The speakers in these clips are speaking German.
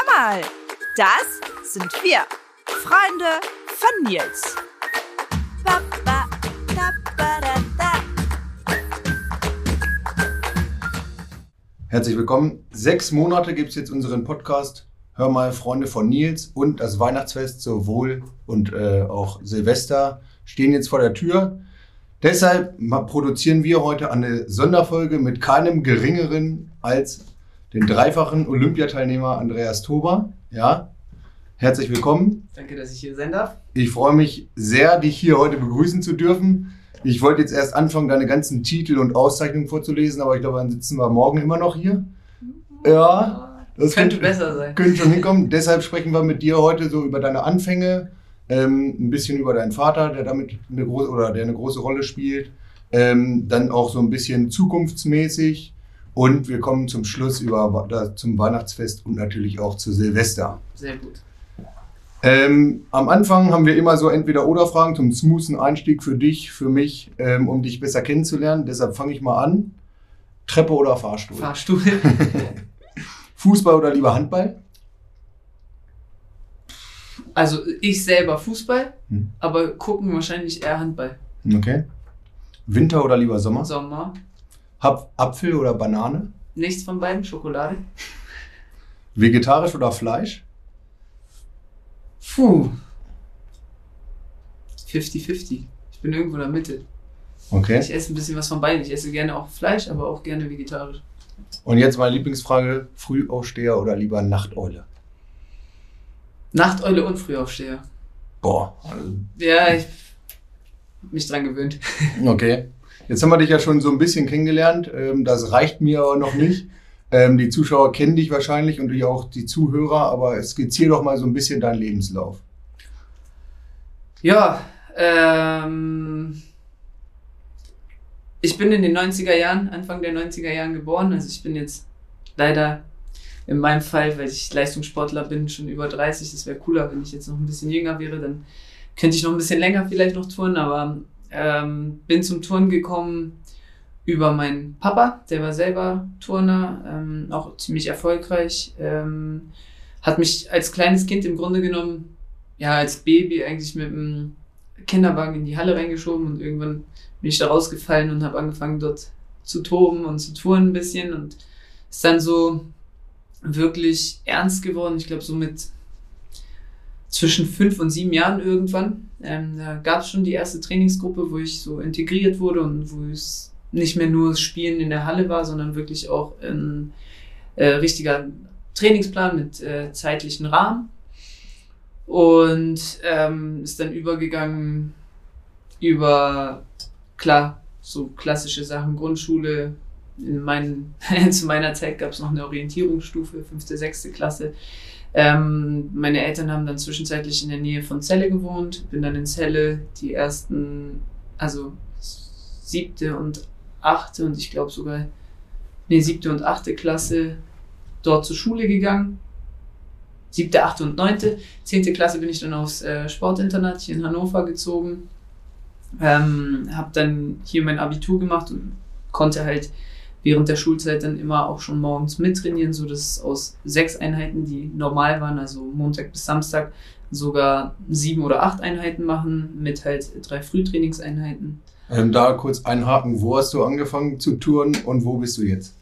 Hör mal, das sind wir, Freunde von Nils. Herzlich willkommen. Sechs Monate gibt es jetzt unseren Podcast Hör mal, Freunde von Nils und das Weihnachtsfest sowohl und äh, auch Silvester stehen jetzt vor der Tür. Deshalb produzieren wir heute eine Sonderfolge mit keinem geringeren als den dreifachen Olympiateilnehmer Andreas Tober. Ja, herzlich willkommen. Danke, dass ich hier sein darf. Ich freue mich sehr, dich hier heute begrüßen zu dürfen. Ich wollte jetzt erst anfangen, deine ganzen Titel und Auszeichnungen vorzulesen, aber ich glaube, dann sitzen wir morgen immer noch hier. Ja, das könnte könnte- besser sein. Könnte schon hinkommen. Deshalb sprechen wir mit dir heute so über deine Anfänge, ähm, ein bisschen über deinen Vater, der damit eine große oder der eine große Rolle spielt. Ähm, dann auch so ein bisschen zukunftsmäßig. Und wir kommen zum Schluss über da, zum Weihnachtsfest und natürlich auch zu Silvester. Sehr gut. Ähm, am Anfang haben wir immer so entweder oder Fragen zum smoothen Einstieg für dich, für mich, ähm, um dich besser kennenzulernen. Deshalb fange ich mal an. Treppe oder Fahrstuhl? Fahrstuhl. Fußball oder lieber Handball? Also ich selber Fußball, Hm. aber gucken wahrscheinlich eher Handball. Okay. Winter oder lieber Sommer? Sommer. Hab Apfel oder Banane? Nichts von beiden. Schokolade. Vegetarisch oder Fleisch? Puh. 50-50. Ich bin irgendwo in der Mitte. Okay. Ich esse ein bisschen was von beiden. Ich esse gerne auch Fleisch, aber auch gerne vegetarisch. Und jetzt meine Lieblingsfrage: Frühaufsteher oder lieber Nachteule? Nachteule und Frühaufsteher. Boah. also- Ja, ich hab mich dran gewöhnt. Okay. Jetzt haben wir dich ja schon so ein bisschen kennengelernt. Ähm, Das reicht mir aber noch nicht. Ähm, Die Zuschauer kennen dich wahrscheinlich und auch die Zuhörer, aber skizzier doch mal so ein bisschen deinen Lebenslauf. Ja, ähm, ich bin in den 90er Jahren, Anfang der 90er Jahren geboren. Also ich bin jetzt leider in meinem Fall, weil ich Leistungssportler bin, schon über 30. Das wäre cooler, wenn ich jetzt noch ein bisschen jünger wäre, dann könnte ich noch ein bisschen länger vielleicht noch touren, aber ähm, bin zum Touren gekommen über meinen Papa, der war selber Turner, ähm, auch ziemlich erfolgreich, ähm, hat mich als kleines Kind im Grunde genommen ja, als Baby eigentlich mit dem Kinderwagen in die Halle reingeschoben und irgendwann bin ich da rausgefallen und habe angefangen dort zu toben und zu touren ein bisschen und ist dann so wirklich ernst geworden. Ich glaube so mit zwischen fünf und sieben Jahren irgendwann. Ähm, da gab es schon die erste Trainingsgruppe, wo ich so integriert wurde und wo es nicht mehr nur Spielen in der Halle war, sondern wirklich auch ein äh, richtiger Trainingsplan mit äh, zeitlichen Rahmen und ähm, ist dann übergegangen über, klar, so klassische Sachen, Grundschule. In meinen, zu meiner Zeit gab es noch eine Orientierungsstufe, fünfte, sechste Klasse. Ähm, meine Eltern haben dann zwischenzeitlich in der Nähe von Celle gewohnt, bin dann in Celle die ersten, also siebte und achte und ich glaube sogar, nee, siebte und achte Klasse dort zur Schule gegangen. Siebte, achte und neunte. Zehnte Klasse bin ich dann aufs äh, Sportinternat hier in Hannover gezogen. Ähm, habe dann hier mein Abitur gemacht und konnte halt während der Schulzeit dann immer auch schon morgens mittrainieren, so dass aus sechs Einheiten, die normal waren, also Montag bis Samstag, sogar sieben oder acht Einheiten machen mit halt drei Frühtrainingseinheiten. Ähm, da kurz einhaken: Wo hast du angefangen zu touren und wo bist du jetzt?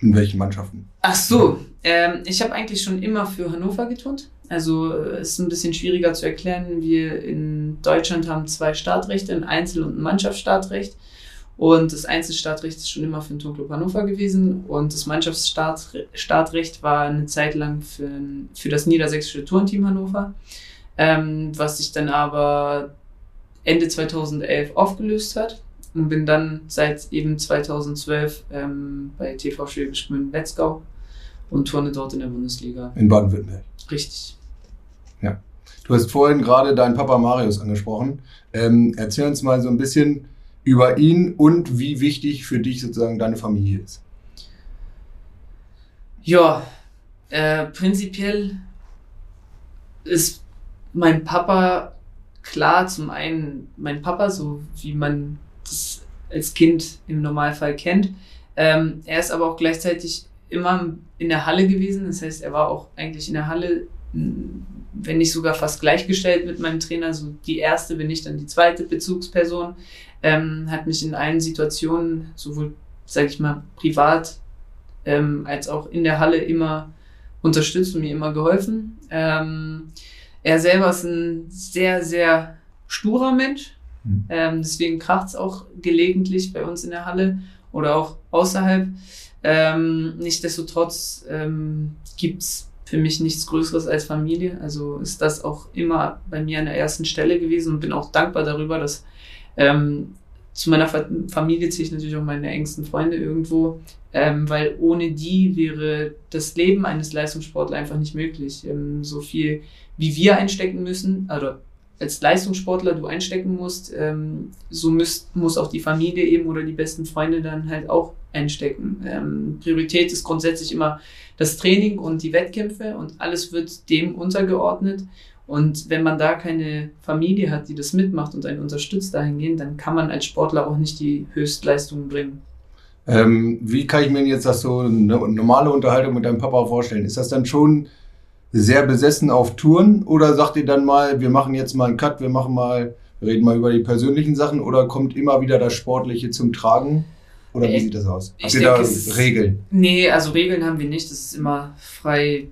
In welchen Mannschaften? Ach so, ähm, ich habe eigentlich schon immer für Hannover geturnt. Also äh, ist ein bisschen schwieriger zu erklären. Wir in Deutschland haben zwei Startrechte, ein Einzel- und ein Mannschaftsstartrecht. Und das Einzelstartrecht ist schon immer für den Turnclub Hannover gewesen. Und das Mannschaftsstartrecht war eine Zeit lang für, für das niedersächsische Turnteam Hannover. Ähm, was sich dann aber Ende 2011 aufgelöst hat und bin dann seit eben 2012 ähm, bei TV Schwäbisch Gmünd Wetzgau und turne dort in der Bundesliga. In Baden-Württemberg. Richtig. Du hast vorhin gerade deinen Papa Marius angesprochen. Ähm, erzähl uns mal so ein bisschen über ihn und wie wichtig für dich sozusagen deine Familie ist. Ja, äh, prinzipiell ist mein Papa klar, zum einen mein Papa, so wie man das als Kind im Normalfall kennt. Ähm, er ist aber auch gleichzeitig immer in der Halle gewesen. Das heißt, er war auch eigentlich in der Halle, wenn nicht sogar fast gleichgestellt mit meinem Trainer. So die erste, bin ich dann die zweite Bezugsperson. Ähm, hat mich in allen Situationen, sowohl, sage ich mal, privat ähm, als auch in der Halle immer unterstützt und mir immer geholfen. Ähm, er selber ist ein sehr, sehr sturer Mensch. Mhm. Ähm, deswegen kracht es auch gelegentlich bei uns in der Halle oder auch außerhalb. Ähm, nichtsdestotrotz ähm, gibt es für mich nichts Größeres als Familie. Also ist das auch immer bei mir an der ersten Stelle gewesen und bin auch dankbar darüber, dass ähm, zu meiner Familie zähle ich natürlich auch meine engsten Freunde irgendwo, ähm, weil ohne die wäre das Leben eines Leistungssportlers einfach nicht möglich. Ähm, so viel wie wir einstecken müssen, also als Leistungssportler du einstecken musst, ähm, so müsst, muss auch die Familie eben oder die besten Freunde dann halt auch einstecken. Ähm, Priorität ist grundsätzlich immer das Training und die Wettkämpfe und alles wird dem untergeordnet. Und wenn man da keine Familie hat, die das mitmacht und einen unterstützt dahingehend, dann kann man als Sportler auch nicht die Höchstleistungen bringen. Ähm, wie kann ich mir jetzt das so eine normale Unterhaltung mit deinem Papa vorstellen? Ist das dann schon sehr besessen auf Touren oder sagt ihr dann mal, wir machen jetzt mal einen Cut, wir machen mal, wir reden mal über die persönlichen Sachen oder kommt immer wieder das Sportliche zum Tragen? Oder wie äh, sieht das aus? Habt ihr da Regeln? Nee, also Regeln haben wir nicht. Das ist immer frei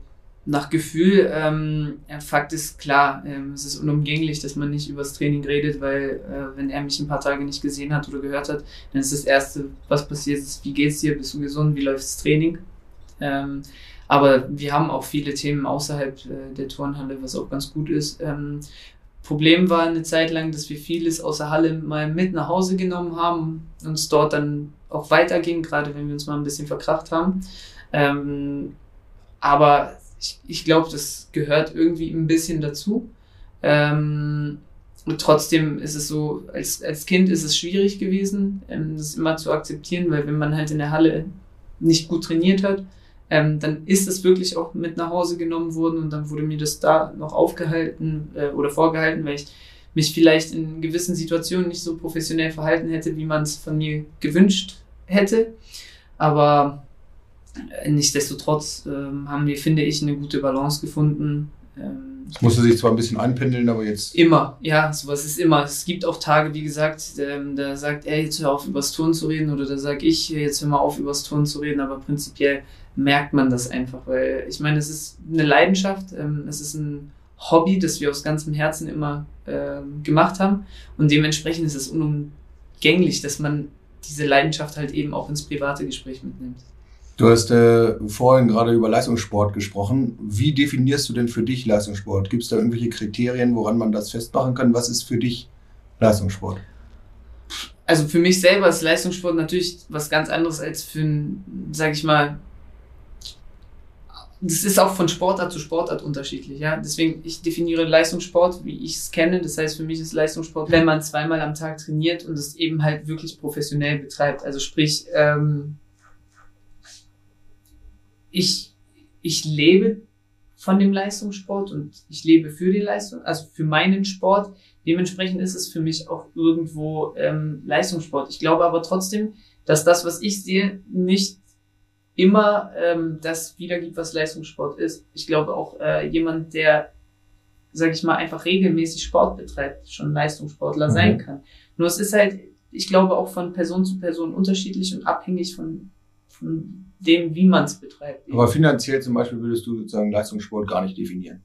nach Gefühl. Ähm, Fakt ist klar, ähm, es ist unumgänglich, dass man nicht über das Training redet, weil äh, wenn er mich ein paar Tage nicht gesehen hat oder gehört hat, dann ist das Erste, was passiert ist, wie geht's dir, bist du gesund, wie läuft das Training? Ähm, aber wir haben auch viele Themen außerhalb äh, der Turnhalle, was auch ganz gut ist. Ähm, Problem war eine Zeit lang, dass wir vieles aus der Halle mal mit nach Hause genommen haben, uns dort dann auch weiterging, gerade wenn wir uns mal ein bisschen verkracht haben. Ähm, aber ich, ich glaube, das gehört irgendwie ein bisschen dazu. Ähm, und trotzdem ist es so, als, als Kind ist es schwierig gewesen, ähm, das immer zu akzeptieren, weil wenn man halt in der Halle nicht gut trainiert hat, ähm, dann ist es wirklich auch mit nach Hause genommen worden und dann wurde mir das da noch aufgehalten äh, oder vorgehalten, weil ich mich vielleicht in gewissen Situationen nicht so professionell verhalten hätte, wie man es von mir gewünscht hätte. Aber nichtsdestotrotz ähm, haben wir, finde ich, eine gute Balance gefunden. Ähm, es musste sich zwar ein bisschen einpendeln, aber jetzt. Immer, ja, sowas ist immer. Es gibt auch Tage, wie gesagt, ähm, da sagt er, jetzt hör auf, übers Turn zu reden, oder da sage ich, jetzt hör mal auf, übers Turn zu reden, aber prinzipiell merkt man das einfach, weil ich meine, es ist eine Leidenschaft, ähm, es ist ein Hobby, das wir aus ganzem Herzen immer ähm, gemacht haben und dementsprechend ist es unumgänglich, dass man diese Leidenschaft halt eben auch ins private Gespräch mitnimmt. Du hast äh, vorhin gerade über Leistungssport gesprochen. Wie definierst du denn für dich Leistungssport? Gibt es da irgendwelche Kriterien, woran man das festmachen kann? Was ist für dich Leistungssport? Also für mich selber ist Leistungssport natürlich was ganz anderes als für ein, sag ich mal, das ist auch von Sportart zu Sportart unterschiedlich, ja. Deswegen, ich definiere Leistungssport, wie ich es kenne. Das heißt, für mich ist Leistungssport, wenn man zweimal am Tag trainiert und es eben halt wirklich professionell betreibt. Also sprich, ähm, ich, ich lebe von dem Leistungssport und ich lebe für die Leistung, also für meinen Sport. Dementsprechend ist es für mich auch irgendwo ähm, Leistungssport. Ich glaube aber trotzdem, dass das, was ich sehe, nicht immer ähm, das wiedergibt, was Leistungssport ist. Ich glaube auch äh, jemand, der, sag ich mal, einfach regelmäßig Sport betreibt, schon Leistungssportler mhm. sein kann. Nur es ist halt, ich glaube, auch von Person zu Person unterschiedlich und abhängig von, von dem, wie man es betreibt. Aber finanziell zum Beispiel würdest du sozusagen Leistungssport gar nicht definieren.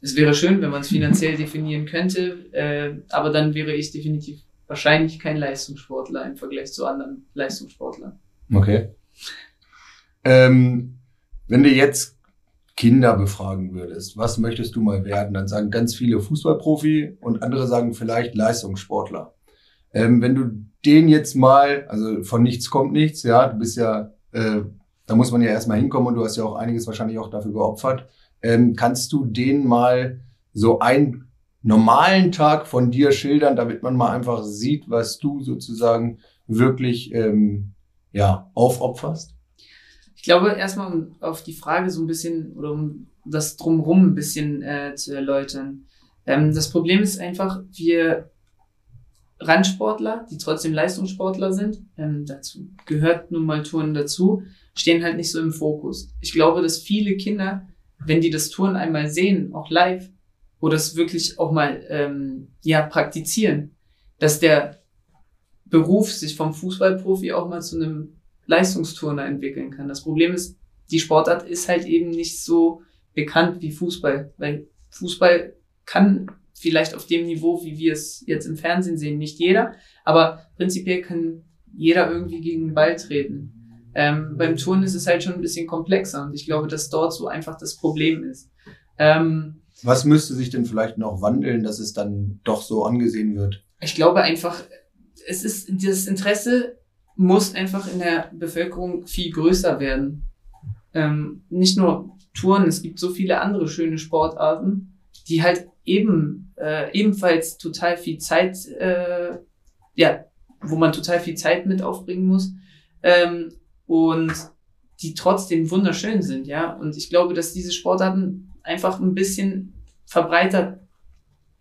Es wäre schön, wenn man es finanziell definieren könnte, äh, aber dann wäre ich definitiv wahrscheinlich kein Leistungssportler im Vergleich zu anderen Leistungssportlern. Okay. Ähm, wenn du jetzt Kinder befragen würdest, was möchtest du mal werden? Dann sagen ganz viele Fußballprofi und andere sagen vielleicht Leistungssportler. Ähm, wenn du den jetzt mal, also von nichts kommt nichts, ja, du bist ja, äh, da muss man ja erstmal hinkommen und du hast ja auch einiges wahrscheinlich auch dafür geopfert. Ähm, kannst du den mal so einen normalen Tag von dir schildern, damit man mal einfach sieht, was du sozusagen wirklich ähm, ja aufopferst? Ich glaube, erstmal um auf die Frage so ein bisschen oder um das drumherum ein bisschen äh, zu erläutern. Ähm, das Problem ist einfach, wir Randsportler, die trotzdem Leistungssportler sind, ähm, dazu gehört nun mal Touren dazu, stehen halt nicht so im Fokus. Ich glaube, dass viele Kinder, wenn die das Touren einmal sehen, auch live, oder es wirklich auch mal ähm, ja praktizieren, dass der Beruf sich vom Fußballprofi auch mal zu einem Leistungsturner entwickeln kann. Das Problem ist, die Sportart ist halt eben nicht so bekannt wie Fußball, weil Fußball kann vielleicht auf dem Niveau, wie wir es jetzt im Fernsehen sehen, nicht jeder, aber prinzipiell kann jeder irgendwie gegen den Ball treten. Ähm, beim Turnen ist es halt schon ein bisschen komplexer und ich glaube, dass dort so einfach das Problem ist. Ähm, Was müsste sich denn vielleicht noch wandeln, dass es dann doch so angesehen wird? Ich glaube einfach, es ist, das Interesse muss einfach in der Bevölkerung viel größer werden. Ähm, nicht nur Touren, es gibt so viele andere schöne Sportarten, die halt eben äh, ebenfalls total viel Zeit, äh, ja, wo man total viel Zeit mit aufbringen muss ähm, und die trotzdem wunderschön sind, ja. Und ich glaube, dass diese Sportarten einfach ein bisschen verbreitert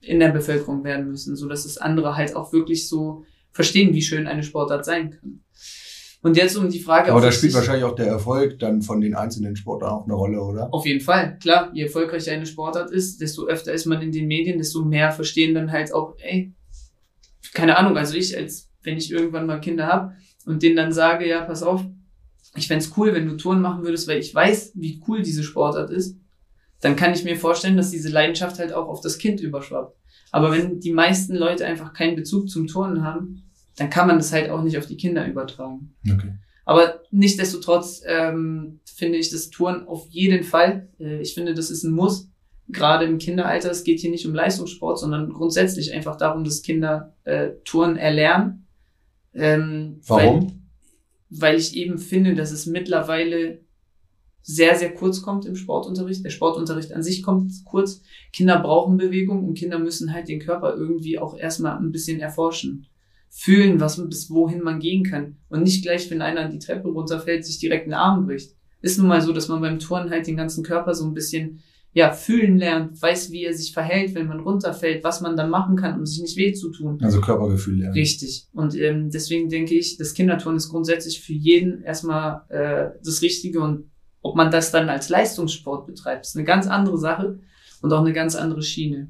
in der Bevölkerung werden müssen, so dass es andere halt auch wirklich so verstehen, wie schön eine Sportart sein kann. Und jetzt um die Frage. Aber da spielt wahrscheinlich auch der Erfolg dann von den einzelnen Sportarten auch eine Rolle, oder? Auf jeden Fall, klar. Je erfolgreicher eine Sportart ist, desto öfter ist man in den Medien, desto mehr verstehen dann halt auch, ey, keine Ahnung, also ich, als wenn ich irgendwann mal Kinder habe und denen dann sage, ja, pass auf, ich fände cool, wenn du Touren machen würdest, weil ich weiß, wie cool diese Sportart ist, dann kann ich mir vorstellen, dass diese Leidenschaft halt auch auf das Kind überschwappt. Aber wenn die meisten Leute einfach keinen Bezug zum Turnen haben, dann kann man das halt auch nicht auf die Kinder übertragen. Okay. Aber nichtsdestotrotz ähm, finde ich das Touren auf jeden Fall. Äh, ich finde, das ist ein Muss. Gerade im Kinderalter, es geht hier nicht um Leistungssport, sondern grundsätzlich einfach darum, dass Kinder äh, Touren erlernen. Ähm, Warum? Weil, weil ich eben finde, dass es mittlerweile sehr, sehr kurz kommt im Sportunterricht. Der Sportunterricht an sich kommt kurz. Kinder brauchen Bewegung und Kinder müssen halt den Körper irgendwie auch erstmal ein bisschen erforschen fühlen, was bis wohin man gehen kann. Und nicht gleich, wenn einer die Treppe runterfällt, sich direkt einen Arm bricht. Ist nun mal so, dass man beim Turnen halt den ganzen Körper so ein bisschen ja, fühlen lernt, weiß, wie er sich verhält, wenn man runterfällt, was man dann machen kann, um sich nicht weh zu tun. Also Körpergefühl lernen. Richtig. Und ähm, deswegen denke ich, das Kinderturnen ist grundsätzlich für jeden erstmal äh, das Richtige und ob man das dann als Leistungssport betreibt, ist eine ganz andere Sache und auch eine ganz andere Schiene.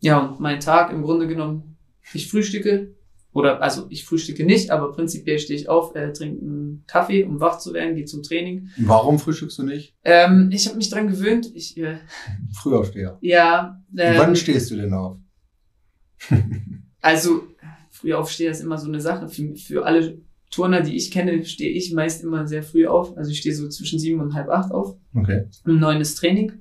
Ja, und mein Tag im Grunde genommen, ich frühstücke, oder also ich frühstücke nicht, aber prinzipiell stehe ich auf, äh, trinke einen Kaffee, um wach zu werden, gehe zum Training. Warum frühstückst du nicht? Ähm, ich habe mich dran gewöhnt. Ich, äh, Frühaufsteher. Ja. Ähm, Wann stehst du denn auf? also Frühaufsteher ist immer so eine Sache. Für, für alle Turner, die ich kenne, stehe ich meist immer sehr früh auf. Also ich stehe so zwischen sieben und halb acht auf. Okay. Um neun ist Training.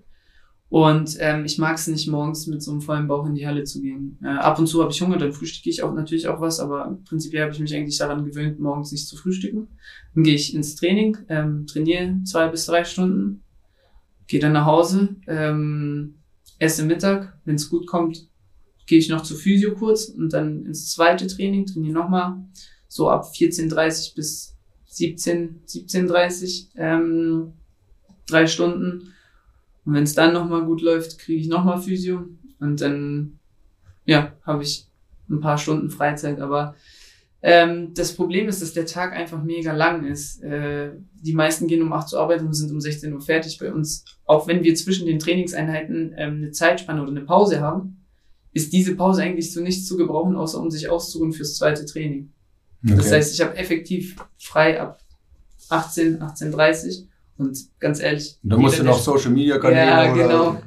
Und ähm, ich mag es nicht, morgens mit so einem vollen Bauch in die Halle zu gehen. Äh, ab und zu habe ich Hunger, dann frühstücke ich auch natürlich auch was, aber prinzipiell habe ich mich eigentlich daran gewöhnt, morgens nicht zu frühstücken. Dann gehe ich ins Training, ähm, trainiere zwei bis drei Stunden, gehe dann nach Hause, ähm, esse Mittag, wenn es gut kommt, gehe ich noch zur Physio kurz und dann ins zweite Training, trainiere nochmal, so ab 14.30 bis 17, 17.30 ähm, drei Stunden und wenn es dann nochmal gut läuft, kriege ich nochmal Physio. Und dann, ja, habe ich ein paar Stunden Freizeit. Aber ähm, das Problem ist, dass der Tag einfach mega lang ist. Äh, die meisten gehen um 8 Uhr arbeiten und sind um 16 Uhr fertig bei uns. Auch wenn wir zwischen den Trainingseinheiten ähm, eine Zeitspanne oder eine Pause haben, ist diese Pause eigentlich zu nichts zu gebrauchen, außer um sich auszuruhen fürs zweite Training. Okay. Das heißt, ich habe effektiv frei ab 18, 18.30 und ganz ehrlich. Da musst du noch Social Media Kanäle. Ja, genau.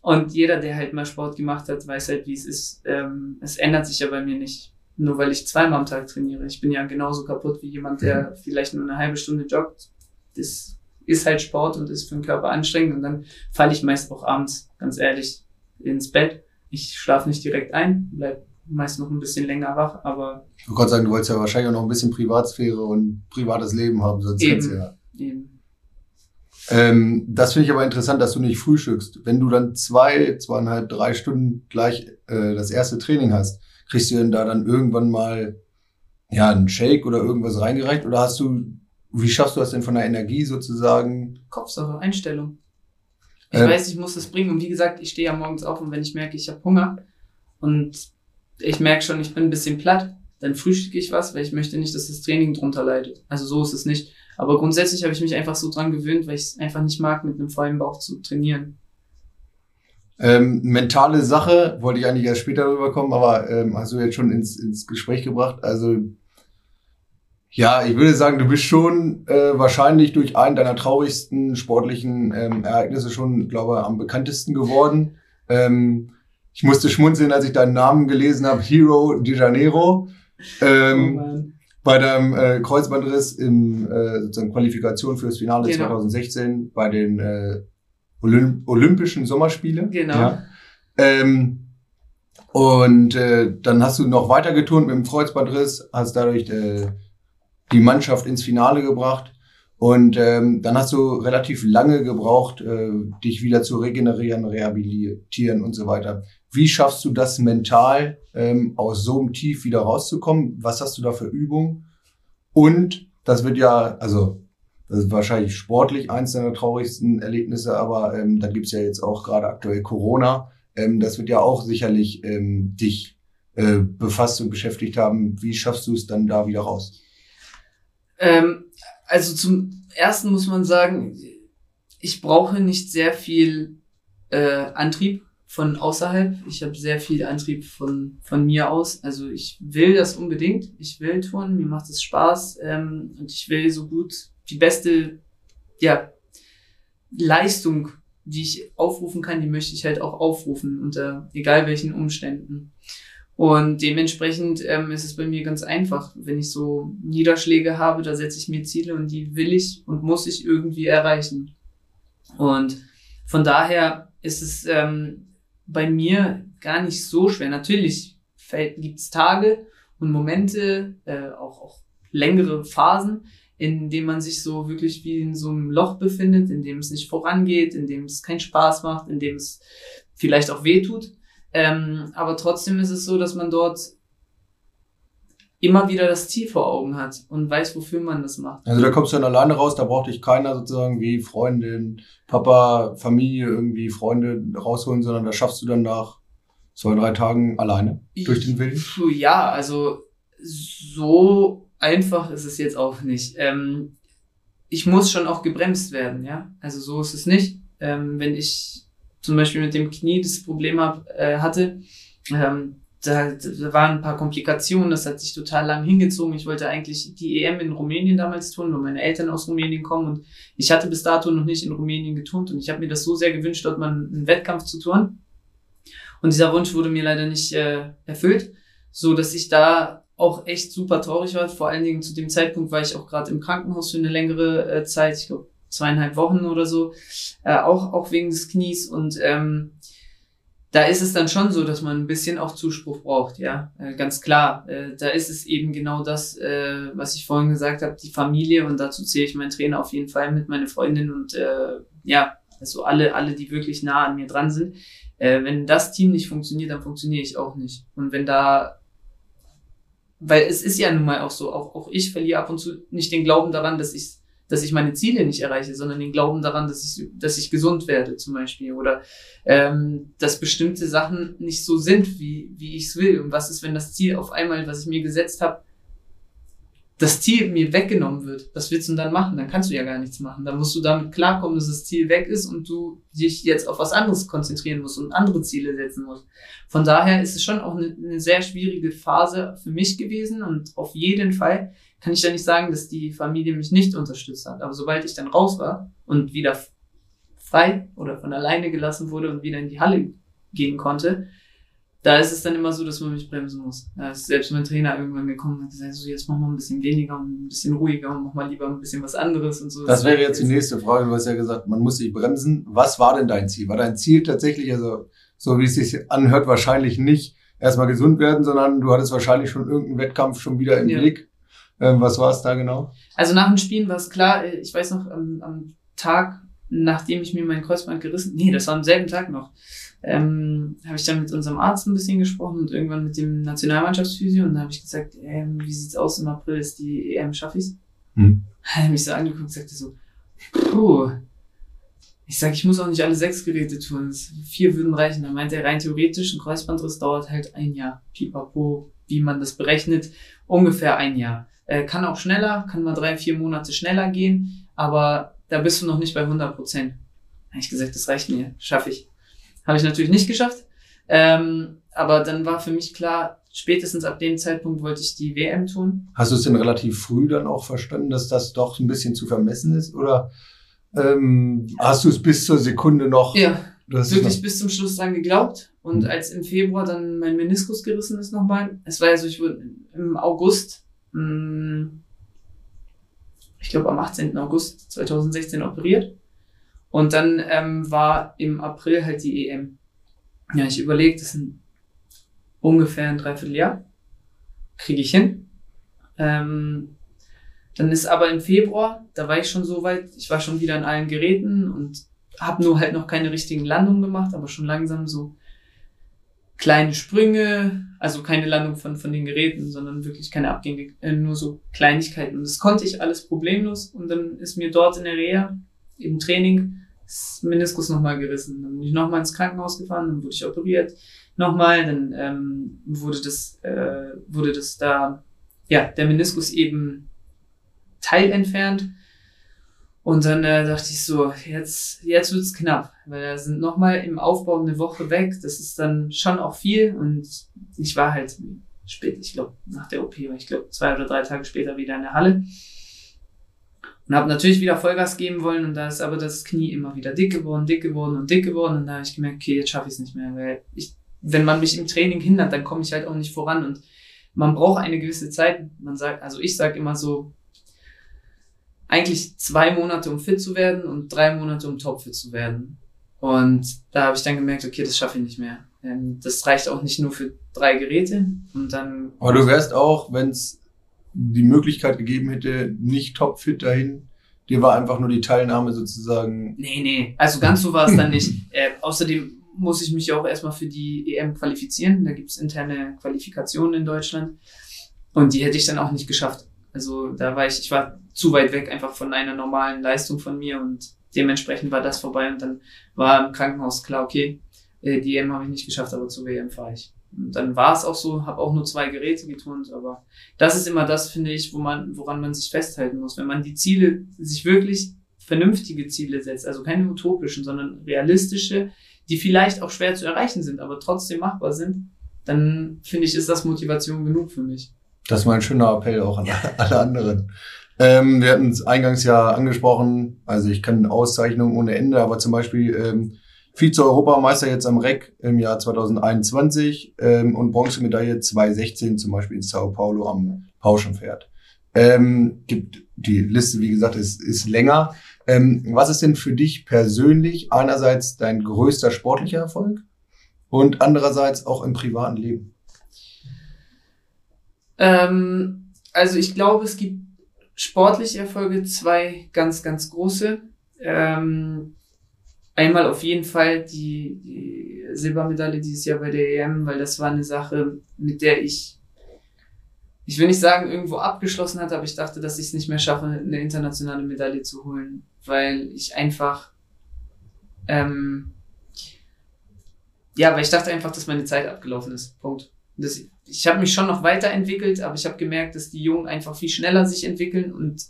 Und jeder, der halt mal Sport gemacht hat, weiß halt, wie es ist. Ähm, es ändert sich ja bei mir nicht. Nur weil ich zweimal am Tag trainiere. Ich bin ja genauso kaputt wie jemand, der mhm. vielleicht nur eine halbe Stunde joggt. Das ist halt Sport und ist für den Körper anstrengend. Und dann falle ich meist auch abends, ganz ehrlich, ins Bett. Ich schlafe nicht direkt ein, bleib meist noch ein bisschen länger wach, aber. Ich wollte gerade sagen, du wolltest ja wahrscheinlich auch noch ein bisschen Privatsphäre und privates Leben haben, sonst eben, ja. Eben. Ähm, das finde ich aber interessant, dass du nicht frühstückst. Wenn du dann zwei, zweieinhalb, drei Stunden gleich äh, das erste Training hast, kriegst du denn da dann irgendwann mal ja einen Shake oder irgendwas reingereicht? Oder hast du, wie schaffst du das denn von der Energie sozusagen? Kopfsache, Einstellung. Ich äh, weiß, ich muss das bringen. Und wie gesagt, ich stehe ja morgens auf und wenn ich merke, ich habe Hunger und ich merke schon, ich bin ein bisschen platt, dann frühstücke ich was, weil ich möchte nicht, dass das Training drunter leidet. Also so ist es nicht. Aber grundsätzlich habe ich mich einfach so dran gewöhnt, weil ich es einfach nicht mag, mit einem vollen Bauch zu trainieren. Ähm, mentale Sache, wollte ich eigentlich erst später rüberkommen, aber ähm, hast du jetzt schon ins, ins Gespräch gebracht. Also ja, ich würde sagen, du bist schon äh, wahrscheinlich durch einen deiner traurigsten sportlichen ähm, Ereignisse schon, glaube ich, am bekanntesten geworden. Ähm, ich musste schmunzeln, als ich deinen Namen gelesen habe, Hero de Janeiro. Ähm, oh bei deinem äh, Kreuzbandriss im äh, sozusagen Qualifikation für das Finale genau. 2016 bei den äh, Olymp Olympischen Sommerspiele. Genau. Ja. Ähm, und äh, dann hast du noch weiter geturnt mit dem Kreuzbandriss, hast dadurch äh, die Mannschaft ins Finale gebracht. Und ähm, dann hast du relativ lange gebraucht, äh, dich wieder zu regenerieren, rehabilitieren und so weiter. Wie schaffst du das mental, ähm, aus so einem Tief wieder rauszukommen? Was hast du da für Übungen? Und das wird ja, also das ist wahrscheinlich sportlich eins deiner traurigsten Erlebnisse, aber ähm, da gibt's ja jetzt auch gerade aktuell Corona. Ähm, das wird ja auch sicherlich ähm, dich äh, befasst und beschäftigt haben. Wie schaffst du es dann da wieder raus? Ähm, also zum ersten muss man sagen, ich brauche nicht sehr viel äh, Antrieb von außerhalb. Ich habe sehr viel Antrieb von, von mir aus. Also ich will das unbedingt. Ich will tun. Mir macht es Spaß. Ähm, und ich will so gut die beste ja, Leistung, die ich aufrufen kann, die möchte ich halt auch aufrufen, unter egal welchen Umständen. Und dementsprechend ähm, ist es bei mir ganz einfach. Wenn ich so Niederschläge habe, da setze ich mir Ziele und die will ich und muss ich irgendwie erreichen. Und von daher ist es ähm, bei mir gar nicht so schwer. Natürlich gibt es Tage und Momente, äh, auch, auch längere Phasen, in denen man sich so wirklich wie in so einem Loch befindet, in dem es nicht vorangeht, in dem es keinen Spaß macht, in dem es vielleicht auch weh tut. Ähm, aber trotzdem ist es so, dass man dort immer wieder das Ziel vor Augen hat und weiß, wofür man das macht. Also da kommst du dann alleine raus, da braucht dich keiner sozusagen wie Freundin, Papa, Familie, irgendwie Freunde rausholen, sondern da schaffst du dann nach zwei, drei Tagen alleine durch den Willen? Ja, also so einfach ist es jetzt auch nicht. Ähm, ich muss schon auch gebremst werden, ja. Also so ist es nicht. Ähm, wenn ich zum Beispiel mit dem Knie das Problem hab, äh, hatte, ähm, da, da waren ein paar Komplikationen, das hat sich total lang hingezogen. Ich wollte eigentlich die EM in Rumänien damals tun, weil meine Eltern aus Rumänien kommen und ich hatte bis dato noch nicht in Rumänien geturnt und ich habe mir das so sehr gewünscht, dort mal einen Wettkampf zu turnen. Und dieser Wunsch wurde mir leider nicht äh, erfüllt, so dass ich da auch echt super traurig war. Vor allen Dingen zu dem Zeitpunkt war ich auch gerade im Krankenhaus für eine längere äh, Zeit, ich glaube zweieinhalb Wochen oder so, äh, auch auch wegen des Knies und ähm, da ist es dann schon so, dass man ein bisschen auch Zuspruch braucht, ja, äh, ganz klar. Äh, da ist es eben genau das, äh, was ich vorhin gesagt habe, die Familie und dazu zähle ich meinen Trainer auf jeden Fall mit, meine Freundin und äh, ja, also alle, alle, die wirklich nah an mir dran sind. Äh, wenn das Team nicht funktioniert, dann funktioniere ich auch nicht. Und wenn da, weil es ist ja nun mal auch so, auch, auch ich verliere ab und zu nicht den Glauben daran, dass ich dass ich meine Ziele nicht erreiche, sondern den Glauben daran, dass ich, dass ich gesund werde zum Beispiel oder ähm, dass bestimmte Sachen nicht so sind, wie, wie ich es will. Und was ist, wenn das Ziel auf einmal, was ich mir gesetzt habe, das Ziel mir weggenommen wird, was willst du denn dann machen? Dann kannst du ja gar nichts machen. Dann musst du damit klarkommen, dass das Ziel weg ist und du dich jetzt auf was anderes konzentrieren musst und andere Ziele setzen musst. Von daher ist es schon auch eine, eine sehr schwierige Phase für mich gewesen und auf jeden Fall kann ich da nicht sagen, dass die Familie mich nicht unterstützt hat. Aber sobald ich dann raus war und wieder frei oder von alleine gelassen wurde und wieder in die Halle gehen konnte, da ist es dann immer so, dass man mich bremsen muss. Da ist selbst mein Trainer irgendwann gekommen und gesagt, so jetzt mach mal ein bisschen weniger und ein bisschen ruhiger und mach mal lieber ein bisschen was anderes und so. Das wäre jetzt die nächste Frage. Du hast ja gesagt, man muss sich bremsen. Was war denn dein Ziel? War dein Ziel tatsächlich, also so wie es sich anhört, wahrscheinlich nicht erstmal gesund werden, sondern du hattest wahrscheinlich schon irgendeinen Wettkampf schon wieder im ja. Blick ähm, was war es da genau? Also nach dem Spielen war es klar, ich weiß noch, am, am Tag, nachdem ich mir mein Kreuzband gerissen, nee, das war am selben Tag noch, ähm, habe ich dann mit unserem Arzt ein bisschen gesprochen und irgendwann mit dem Nationalmannschaftsphysio und da habe ich gesagt, ähm, wie sieht's aus im April, ist die EM, schaff ich's? Hm. Hat er mich so angeguckt und sagte so, puh, ich sage, ich muss auch nicht alle sechs Geräte tun. Vier würden reichen. Dann meinte er rein theoretisch, ein Kreuzbandriss dauert halt ein Jahr. Pipapo, wie man das berechnet, ungefähr ein Jahr. Äh, kann auch schneller, kann mal drei, vier Monate schneller gehen, aber da bist du noch nicht bei 100 Prozent. Habe ich gesagt, das reicht mir, schaffe ich. Habe ich natürlich nicht geschafft. Ähm, aber dann war für mich klar, spätestens ab dem Zeitpunkt wollte ich die WM tun. Hast du es denn relativ früh dann auch verstanden, dass das doch ein bisschen zu vermessen ist? Oder ähm, hast du es bis zur Sekunde noch? Ja, wirklich bis zum Schluss dran geglaubt. Und mhm. als im Februar dann mein Meniskus gerissen ist nochmal, es war ja so, ich wurde im August, ich glaube am 18. August 2016 operiert. Und dann ähm, war im April halt die EM. Ja, ich überlegt, das sind ungefähr ein Dreivierteljahr. Kriege ich hin. Ähm, dann ist aber im Februar, da war ich schon so weit, ich war schon wieder an allen Geräten und habe nur halt noch keine richtigen Landungen gemacht, aber schon langsam so kleine Sprünge, also keine Landung von, von den Geräten, sondern wirklich keine Abgänge, äh, nur so Kleinigkeiten. Und das konnte ich alles problemlos und dann ist mir dort in der Reha im Training das Meniskus nochmal gerissen. Dann bin ich nochmal ins Krankenhaus gefahren, dann wurde ich operiert, nochmal, dann ähm, wurde das, äh, wurde das da, ja, der Meniskus eben Teil entfernt. Und dann äh, dachte ich so, jetzt, jetzt wird's knapp, weil da sind nochmal im Aufbau eine Woche weg. Das ist dann schon auch viel. Und ich war halt spät, ich glaube, nach der OP war ich glaube zwei oder drei Tage später wieder in der Halle. Und habe natürlich wieder Vollgas geben wollen. Und da ist aber das Knie immer wieder dick geworden, dick geworden und dick geworden. Und da habe ich gemerkt, okay, jetzt schaffe ich es nicht mehr. Weil ich, wenn man mich im Training hindert, dann komme ich halt auch nicht voran. Und man braucht eine gewisse Zeit. Man sagt, also ich sage immer so, eigentlich zwei Monate, um fit zu werden und drei Monate, um topfit zu werden. Und da habe ich dann gemerkt, okay, das schaffe ich nicht mehr. Ähm, das reicht auch nicht nur für drei Geräte. Und dann. Aber du wärst auch, wenn es die Möglichkeit gegeben hätte, nicht topfit dahin. Dir war einfach nur die Teilnahme sozusagen. Nee, nee. Also ganz so war es dann nicht. Äh, außerdem muss ich mich auch erstmal für die EM qualifizieren. Da gibt es interne Qualifikationen in Deutschland. Und die hätte ich dann auch nicht geschafft. Also da war ich, ich war zu weit weg einfach von einer normalen Leistung von mir und dementsprechend war das vorbei und dann war im Krankenhaus klar, okay, äh, die EM habe ich nicht geschafft, aber zur WM fahre ich. Und dann war es auch so, habe auch nur zwei Geräte geturnt, aber das ist immer das, finde ich, wo man, woran man sich festhalten muss. Wenn man die Ziele, sich wirklich vernünftige Ziele setzt, also keine utopischen, sondern realistische, die vielleicht auch schwer zu erreichen sind, aber trotzdem machbar sind, dann finde ich, ist das Motivation genug für mich. Das ist mein schöner Appell auch an alle anderen. Ähm, wir hatten es eingangs ja angesprochen, also ich kann Auszeichnungen ohne Ende, aber zum Beispiel ähm, Vize-Europameister jetzt am REC im Jahr 2021 ähm, und Bronzemedaille 2016 zum Beispiel in Sao Paulo am Pauschenpferd. Ähm, gibt die Liste, wie gesagt, ist, ist länger. Ähm, was ist denn für dich persönlich einerseits dein größter sportlicher Erfolg und andererseits auch im privaten Leben? Ähm, also ich glaube, es gibt sportliche Erfolge, zwei ganz, ganz große. Ähm, einmal auf jeden Fall die, die Silbermedaille dieses Jahr bei der EM, weil das war eine Sache, mit der ich, ich will nicht sagen, irgendwo abgeschlossen hatte, aber ich dachte, dass ich es nicht mehr schaffe, eine internationale Medaille zu holen, weil ich einfach, ähm, ja, weil ich dachte einfach, dass meine Zeit abgelaufen ist. Punkt. Das, ich habe mich schon noch weiterentwickelt, aber ich habe gemerkt, dass die Jungen einfach viel schneller sich entwickeln und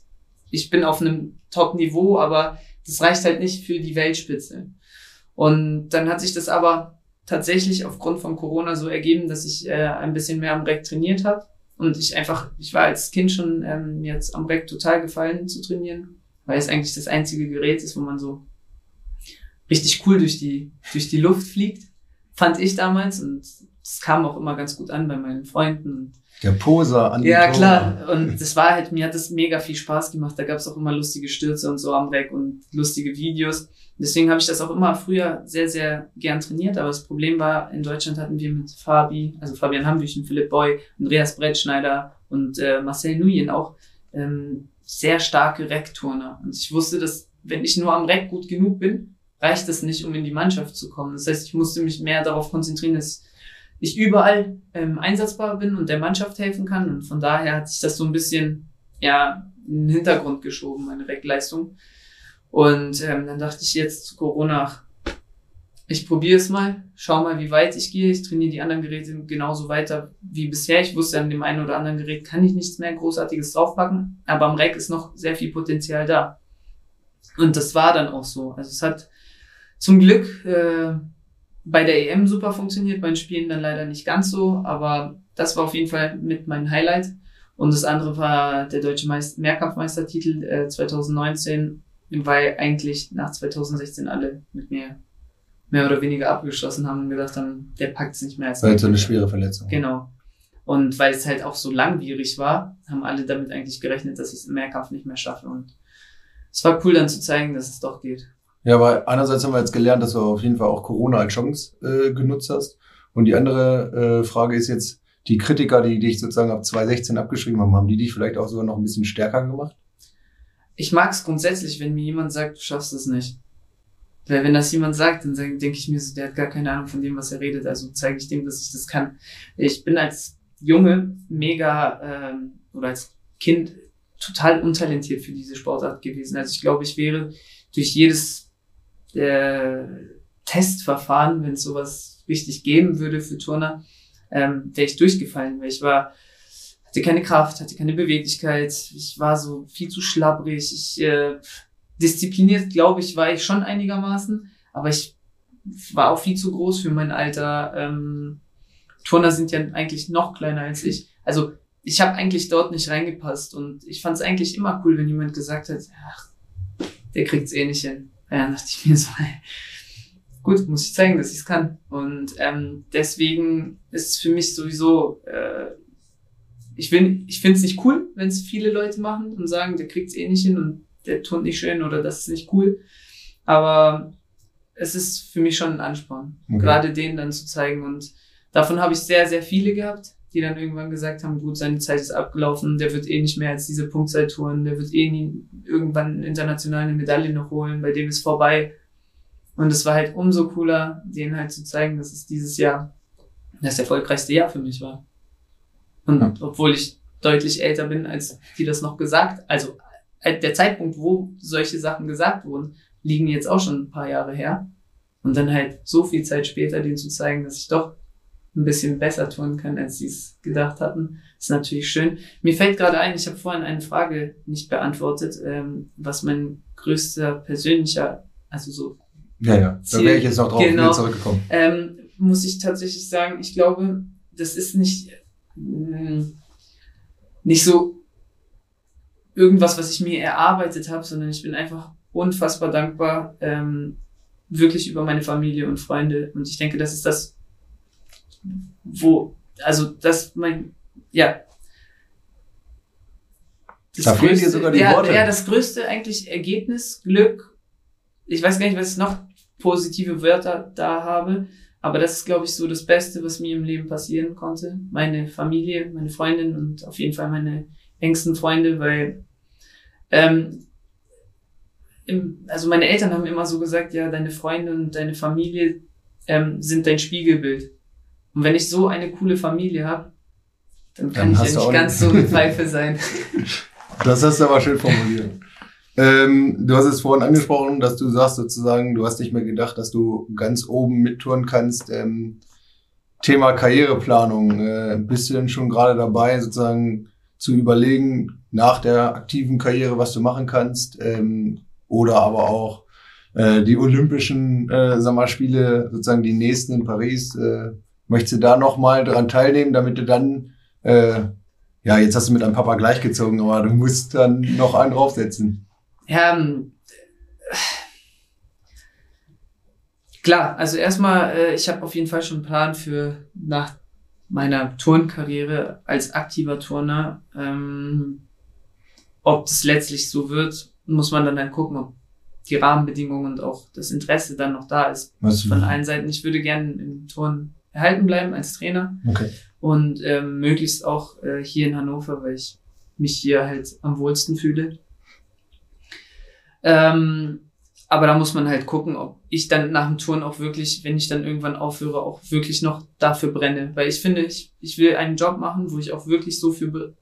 ich bin auf einem Top-Niveau, aber das reicht halt nicht für die Weltspitze. Und dann hat sich das aber tatsächlich aufgrund von Corona so ergeben, dass ich äh, ein bisschen mehr am Reck trainiert habe und ich einfach, ich war als Kind schon ähm, jetzt am Reck total gefallen zu trainieren, weil es eigentlich das einzige Gerät ist, wo man so richtig cool durch die durch die Luft fliegt, fand ich damals und das kam auch immer ganz gut an bei meinen Freunden. Der Poser an Ja, klar. Und das war halt, mir hat das mega viel Spaß gemacht. Da gab es auch immer lustige Stürze und so am Weg und lustige Videos. Deswegen habe ich das auch immer früher sehr, sehr gern trainiert. Aber das Problem war, in Deutschland hatten wir mit Fabi, also Fabian Hambüchen, Philipp Boy, Andreas Brettschneider und äh, Marcel Nuyen auch ähm, sehr starke Reckturner. Und ich wusste, dass wenn ich nur am Reck gut genug bin, reicht das nicht, um in die Mannschaft zu kommen. Das heißt, ich musste mich mehr darauf konzentrieren, dass ich überall ähm, einsatzbar bin und der Mannschaft helfen kann. Und von daher hat sich das so ein bisschen ja, in den Hintergrund geschoben, meine Reckleistung. Und ähm, dann dachte ich jetzt zu Corona, ich probiere es mal, schau mal, wie weit ich gehe. Ich trainiere die anderen Geräte genauso weiter wie bisher. Ich wusste, an dem einen oder anderen Gerät kann ich nichts mehr Großartiges draufpacken, aber am Rack ist noch sehr viel Potenzial da. Und das war dann auch so. Also es hat zum Glück äh, bei der EM super funktioniert, bei den Spielen dann leider nicht ganz so, aber das war auf jeden Fall mit meinem Highlight. Und das andere war der deutsche Meist Mehrkampfmeistertitel äh, 2019, weil eigentlich nach 2016 alle mit mir mehr oder weniger abgeschlossen haben und gedacht haben, der packt es nicht mehr als Weil so eine schwere Verletzung. Genau. Und weil es halt auch so langwierig war, haben alle damit eigentlich gerechnet, dass ich es im Mehrkampf nicht mehr schaffe. Und es war cool dann zu zeigen, dass es doch geht. Ja, aber einerseits haben wir jetzt gelernt, dass du auf jeden Fall auch Corona als Chance äh, genutzt hast. Und die andere äh, Frage ist jetzt, die Kritiker, die dich sozusagen ab 2016 abgeschrieben haben, haben die dich vielleicht auch sogar noch ein bisschen stärker gemacht? Ich mag es grundsätzlich, wenn mir jemand sagt, du schaffst es nicht. Weil wenn das jemand sagt, dann denke ich mir so, der hat gar keine Ahnung von dem, was er redet. Also zeige ich dem, dass ich das kann. Ich bin als Junge mega ähm, oder als Kind total untalentiert für diese Sportart gewesen. Also ich glaube, ich wäre durch jedes äh, Testverfahren, wenn es sowas richtig geben würde für Turner, ähm, wäre ich durchgefallen, weil ich war hatte keine Kraft, hatte keine Beweglichkeit, ich war so viel zu schlabbrig, ich äh, diszipliniert, glaube ich, war ich schon einigermaßen, aber ich war auch viel zu groß für mein Alter. Ähm, Turner sind ja eigentlich noch kleiner als ich. Also ich habe eigentlich dort nicht reingepasst und ich fand es eigentlich immer cool, wenn jemand gesagt hat, ach, der kriegt's eh nicht hin. Ja, dachte ich mir so, gut, muss ich zeigen, dass ich es kann. Und ähm, deswegen ist es für mich sowieso, äh, ich, will, ich finde es nicht cool, wenn es viele Leute machen und sagen, der kriegt's eh nicht hin und der tut nicht schön oder das ist nicht cool. Aber es ist für mich schon ein Ansporn, okay. gerade denen dann zu zeigen. Und davon habe ich sehr, sehr viele gehabt, die dann irgendwann gesagt haben, gut, seine Zeit ist abgelaufen, der wird eh nicht mehr als diese Punktzeit touren, der wird eh nie irgendwann international eine Medaille noch holen, bei dem ist vorbei. Und es war halt umso cooler, denen halt zu zeigen, dass es dieses Jahr das erfolgreichste Jahr für mich war. Und ja. obwohl ich deutlich älter bin, als die das noch gesagt, also äh, der Zeitpunkt, wo solche Sachen gesagt wurden, liegen jetzt auch schon ein paar Jahre her. Und dann halt so viel Zeit später denen zu zeigen, dass ich doch ein bisschen besser tun kann, als sie es gedacht hatten, ist natürlich schön. Mir fällt gerade ein, ich habe vorhin eine Frage nicht beantwortet, ähm, was mein größter persönlicher, also so. Ja, ja, da wäre ich jetzt noch drauf genau, zurückgekommen. Ähm, muss ich tatsächlich sagen, ich glaube, das ist nicht, äh, nicht so irgendwas, was ich mir erarbeitet habe, sondern ich bin einfach unfassbar dankbar, ähm, wirklich über meine Familie und Freunde. Und ich denke, das ist das, wo, also das mein, ja. Das da fehlen dir sogar die ja, Worte. Ja, das größte eigentlich Ergebnis, Glück. Ich weiß gar nicht, was ich noch positive Wörter da habe, aber das ist, glaube ich, so das Beste, was mir im Leben passieren konnte. Meine Familie, meine Freundin und auf jeden Fall meine engsten Freunde, weil ähm, im, also meine Eltern haben immer so gesagt, ja, deine Freunde und deine Familie ähm, sind dein Spiegelbild. Und wenn ich so eine coole Familie habe, dann kann dann ich ja nicht ganz so eine Pfeife sein. Das hast du aber schön formuliert. Ähm, du hast es vorhin angesprochen, dass du sagst sozusagen, du hast nicht mehr gedacht, dass du ganz oben mittouren kannst. Ähm, Thema Karriereplanung. Äh, bist du denn schon gerade dabei, sozusagen zu überlegen, nach der aktiven Karriere, was du machen kannst, ähm, oder aber auch äh, die Olympischen äh, sag mal, Spiele, sozusagen die nächsten in Paris. Äh, möchtest du da nochmal dran teilnehmen, damit du dann, äh, ja, jetzt hast du mit deinem Papa gleichgezogen, aber du musst dann noch einen draufsetzen. Ja, ähm, klar, also erstmal, äh, ich habe auf jeden Fall schon einen Plan für nach meiner Turnkarriere als aktiver Turner. Ähm, ob das letztlich so wird, muss man dann halt gucken, ob die Rahmenbedingungen und auch das Interesse dann noch da ist. Was von allen Seiten. Ich würde gerne im Turn erhalten bleiben als Trainer. Okay. Und ähm, möglichst auch äh, hier in Hannover, weil ich mich hier halt am wohlsten fühle. Ähm, aber da muss man halt gucken, ob ich dann nach dem Turn auch wirklich, wenn ich dann irgendwann aufhöre, auch wirklich noch dafür brenne. Weil ich finde, ich, ich will einen Job machen, wo ich auch wirklich so für,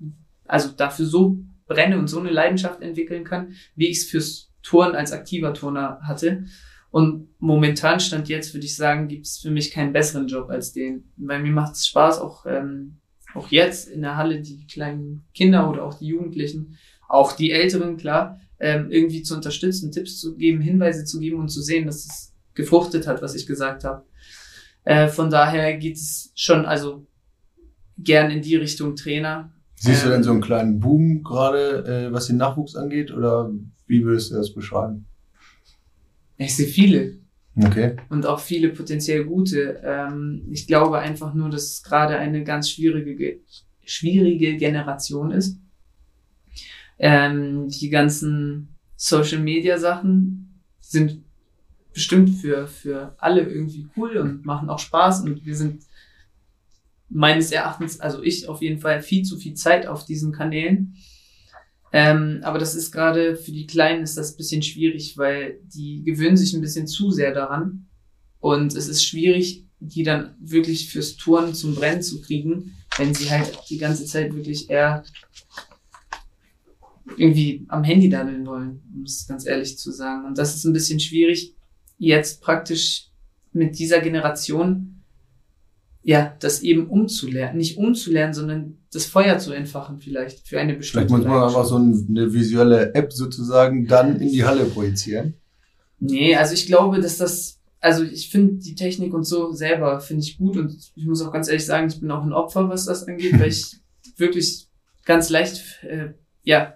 also dafür so brenne und so eine Leidenschaft entwickeln kann, wie ich es fürs Turn als aktiver Turner hatte. Und momentan stand jetzt, würde ich sagen, gibt es für mich keinen besseren Job als den. Weil mir macht es Spaß, auch, ähm, auch jetzt in der Halle die kleinen Kinder oder auch die Jugendlichen, auch die Älteren, klar, ähm, irgendwie zu unterstützen, Tipps zu geben, Hinweise zu geben und zu sehen, dass es gefruchtet hat, was ich gesagt habe. Äh, von daher geht es schon, also gern in die Richtung Trainer. Siehst du denn so einen kleinen Boom gerade, äh, was den Nachwuchs angeht, oder wie würdest du das beschreiben? Ich sehe viele. Okay. Und auch viele potenziell gute. Ähm, ich glaube einfach nur, dass es gerade eine ganz schwierige, schwierige Generation ist. Ähm, die ganzen Social Media Sachen sind bestimmt für, für alle irgendwie cool und machen auch Spaß und wir sind meines Erachtens, also ich auf jeden Fall viel zu viel Zeit auf diesen Kanälen. Ähm, aber das ist gerade für die Kleinen ist das bisschen schwierig, weil die gewöhnen sich ein bisschen zu sehr daran. Und es ist schwierig, die dann wirklich fürs Touren zum Brennen zu kriegen, wenn sie halt die ganze Zeit wirklich eher irgendwie am Handy daddeln wollen, um es ganz ehrlich zu sagen. Und das ist ein bisschen schwierig, jetzt praktisch mit dieser Generation ja, das eben umzulernen. Nicht umzulernen, sondern das Feuer zu entfachen vielleicht für eine bestimmte Vielleicht muss man einfach so eine visuelle App sozusagen dann in die Halle projizieren. Nee, also ich glaube, dass das, also ich finde die Technik und so selber finde ich gut und ich muss auch ganz ehrlich sagen, ich bin auch ein Opfer, was das angeht, weil ich wirklich ganz leicht, äh, ja,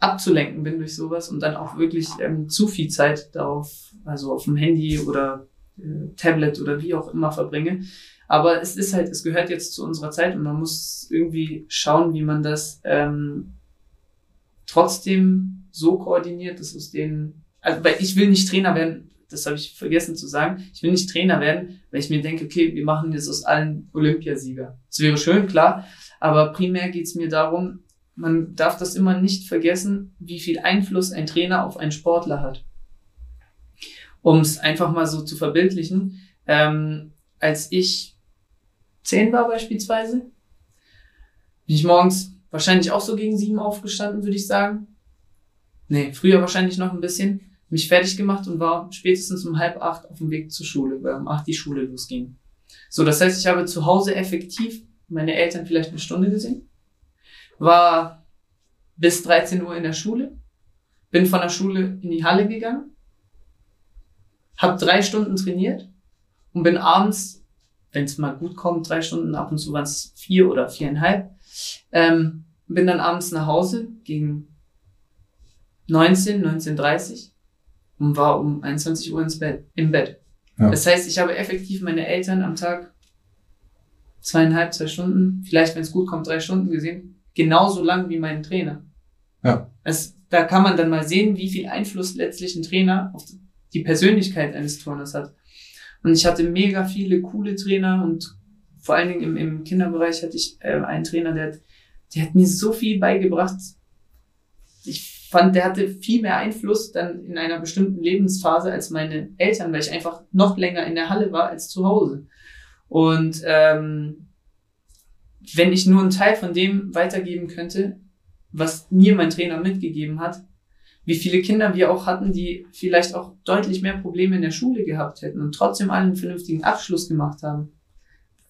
abzulenken bin durch sowas und dann auch wirklich ähm, zu viel Zeit darauf, also auf dem Handy oder äh, Tablet oder wie auch immer verbringe. Aber es ist halt, es gehört jetzt zu unserer Zeit und man muss irgendwie schauen, wie man das ähm, trotzdem so koordiniert, dass aus denen, also weil ich will nicht Trainer werden, das habe ich vergessen zu sagen, ich will nicht Trainer werden, weil ich mir denke, okay, wir machen jetzt aus allen Olympiasieger. Das wäre schön, klar, aber primär geht es mir darum, man darf das immer nicht vergessen, wie viel Einfluss ein Trainer auf einen Sportler hat. Um es einfach mal so zu verbildlichen, ähm, als ich zehn war beispielsweise, bin ich morgens wahrscheinlich auch so gegen sieben aufgestanden, würde ich sagen. Nee, früher wahrscheinlich noch ein bisschen. Mich fertig gemacht und war spätestens um halb acht auf dem Weg zur Schule, weil um acht die Schule losging. So, das heißt, ich habe zu Hause effektiv meine Eltern vielleicht eine Stunde gesehen, war bis 13 Uhr in der Schule, bin von der Schule in die Halle gegangen, habe drei Stunden trainiert und bin abends wenn es mal gut kommt, drei Stunden, ab und zu waren es vier oder viereinhalb. Ähm, bin dann abends nach Hause gegen 19, 19.30 und war um 21 Uhr ins Bett, im Bett. Ja. Das heißt, ich habe effektiv meine Eltern am Tag zweieinhalb, zwei Stunden, vielleicht wenn es gut kommt, drei Stunden gesehen, genauso lang wie meinen Trainer. Ja. Es, da kann man dann mal sehen, wie viel Einfluss letztlich ein Trainer auf die Persönlichkeit eines Turners hat. Und ich hatte mega viele coole Trainer und vor allen Dingen im, im Kinderbereich hatte ich äh, einen Trainer, der hat, der hat mir so viel beigebracht. Ich fand, der hatte viel mehr Einfluss dann in einer bestimmten Lebensphase als meine Eltern, weil ich einfach noch länger in der Halle war als zu Hause. Und ähm, wenn ich nur einen Teil von dem weitergeben könnte, was mir mein Trainer mitgegeben hat, wie viele Kinder wir auch hatten, die vielleicht auch deutlich mehr Probleme in der Schule gehabt hätten und trotzdem einen vernünftigen Abschluss gemacht haben.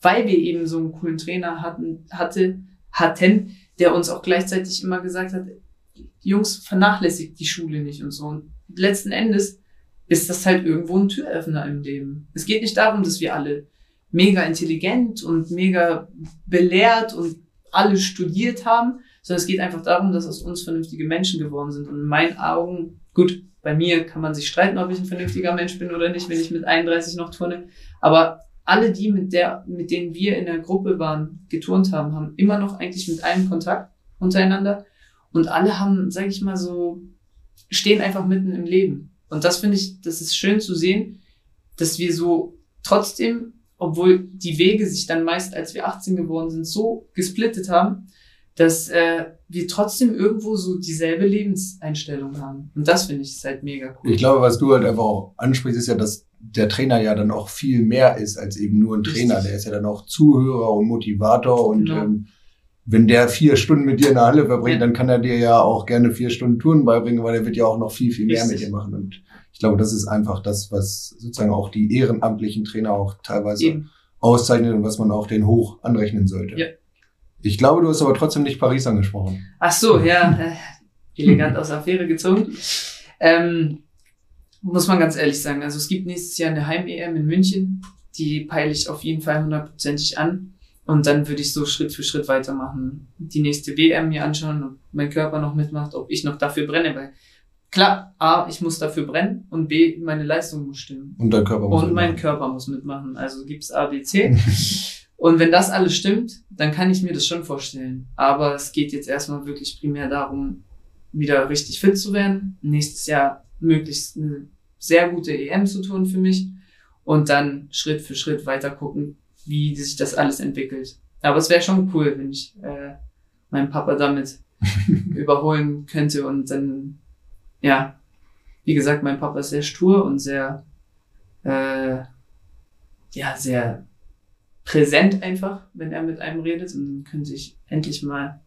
Weil wir eben so einen coolen Trainer hatten, hatte, hatten, der uns auch gleichzeitig immer gesagt hat, Jungs, vernachlässigt die Schule nicht und so. Und letzten Endes ist das halt irgendwo ein Türöffner im Leben. Es geht nicht darum, dass wir alle mega intelligent und mega belehrt und alle studiert haben, sondern es geht einfach darum, dass aus uns vernünftige Menschen geworden sind. Und in meinen Augen, gut, bei mir kann man sich streiten, ob ich ein vernünftiger Mensch bin oder nicht, wenn ich mit 31 noch turne. Aber alle die, mit der, mit denen wir in der Gruppe waren, geturnt haben, haben immer noch eigentlich mit einem Kontakt untereinander. Und alle haben, sag ich mal so, stehen einfach mitten im Leben. Und das finde ich, das ist schön zu sehen, dass wir so trotzdem, obwohl die Wege sich dann meist, als wir 18 geworden sind, so gesplittet haben, dass äh, wir trotzdem irgendwo so dieselbe Lebenseinstellung haben. Und das finde ich halt mega cool. Ich glaube, was du halt einfach auch ansprichst, ist ja, dass der Trainer ja dann auch viel mehr ist als eben nur ein Trainer. Der ist ja dann auch Zuhörer und Motivator und genau. ähm, wenn der vier Stunden mit dir in der Halle verbringt, ja. dann kann er dir ja auch gerne vier Stunden Touren beibringen, weil er wird ja auch noch viel, viel mehr Richtig. mit dir machen. Und ich glaube, das ist einfach das, was sozusagen auch die ehrenamtlichen Trainer auch teilweise Eben. auszeichnet und was man auch den hoch anrechnen sollte. Ja. Ich glaube, du hast aber trotzdem nicht Paris angesprochen. Ach so, ja, äh, elegant aus Affäre gezogen. Ähm, muss man ganz ehrlich sagen. Also es gibt nächstes Jahr eine Heim-EM in München. Die peile ich auf jeden Fall hundertprozentig an. Und dann würde ich so Schritt für Schritt weitermachen. Die nächste WM mir anschauen, ob mein Körper noch mitmacht, ob ich noch dafür brenne. Weil klar, A, ich muss dafür brennen und B, meine Leistung muss stimmen. Und dein Körper muss Und mein Körper muss mitmachen. Also gibt's A, B, C. und wenn das alles stimmt, dann kann ich mir das schon vorstellen. Aber es geht jetzt erstmal wirklich primär darum, wieder richtig fit zu werden. Nächstes Jahr möglichst eine sehr gute EM zu tun für mich und dann Schritt für Schritt weiter gucken, wie sich das alles entwickelt. Aber es wäre schon cool, wenn ich äh, meinen Papa damit überholen könnte und dann, ja, wie gesagt, mein Papa ist sehr stur und sehr, äh, ja, sehr präsent einfach, wenn er mit einem redet und dann können sich endlich mal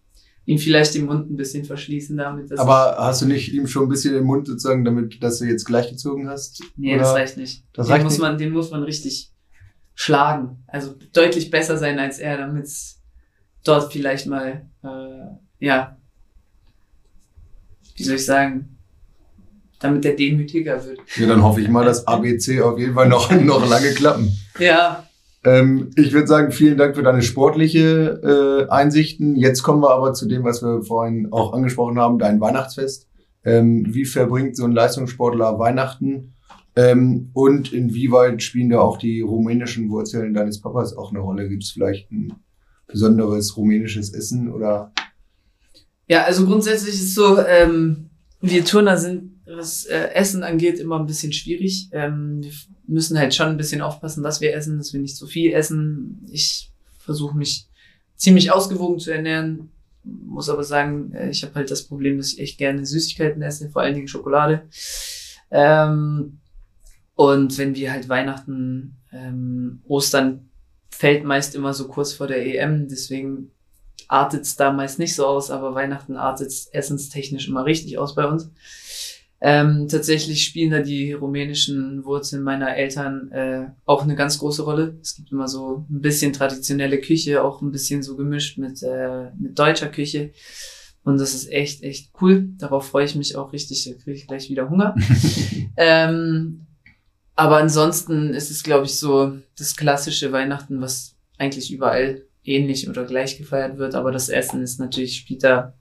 ihm vielleicht den Mund ein bisschen verschließen damit. Aber hast du nicht ihm schon ein bisschen den Mund sozusagen, damit, dass du jetzt gleichgezogen hast? Nee, Oder? das reicht nicht. Das den reicht muss nicht? man, den muss man richtig schlagen. Also deutlich besser sein als er, damit es dort vielleicht mal, äh, ja, wie soll ich sagen, damit der demütiger wird. Ja, dann hoffe ich mal, dass ABC auf jeden Fall noch, noch lange klappen. Ja, ähm, ich würde sagen, vielen Dank für deine sportliche äh, Einsichten. Jetzt kommen wir aber zu dem, was wir vorhin auch angesprochen haben, dein Weihnachtsfest. Ähm, wie verbringt so ein Leistungssportler Weihnachten? Ähm, und inwieweit spielen da auch die rumänischen Wurzeln deines Papas auch eine Rolle? Gibt es vielleicht ein besonderes rumänisches Essen oder? Ja, also grundsätzlich ist so, ähm, wir Turner sind was äh, Essen angeht, immer ein bisschen schwierig. Ähm, wir müssen halt schon ein bisschen aufpassen, was wir essen, dass wir nicht zu viel essen. Ich versuche mich ziemlich ausgewogen zu ernähren, muss aber sagen, äh, ich habe halt das Problem, dass ich echt gerne Süßigkeiten esse, vor allen Dingen Schokolade. Ähm, und wenn wir halt Weihnachten, ähm, Ostern fällt meist immer so kurz vor der EM, deswegen artet's da meist nicht so aus, aber Weihnachten artet's essenstechnisch immer richtig aus bei uns. Ähm, tatsächlich spielen da die rumänischen Wurzeln meiner Eltern äh, auch eine ganz große Rolle. Es gibt immer so ein bisschen traditionelle Küche, auch ein bisschen so gemischt mit, äh, mit deutscher Küche. Und das ist echt, echt cool. Darauf freue ich mich auch richtig. Da kriege ich gleich wieder Hunger. ähm, aber ansonsten ist es, glaube ich, so das klassische Weihnachten, was eigentlich überall ähnlich oder gleich gefeiert wird. Aber das Essen ist natürlich, spielt da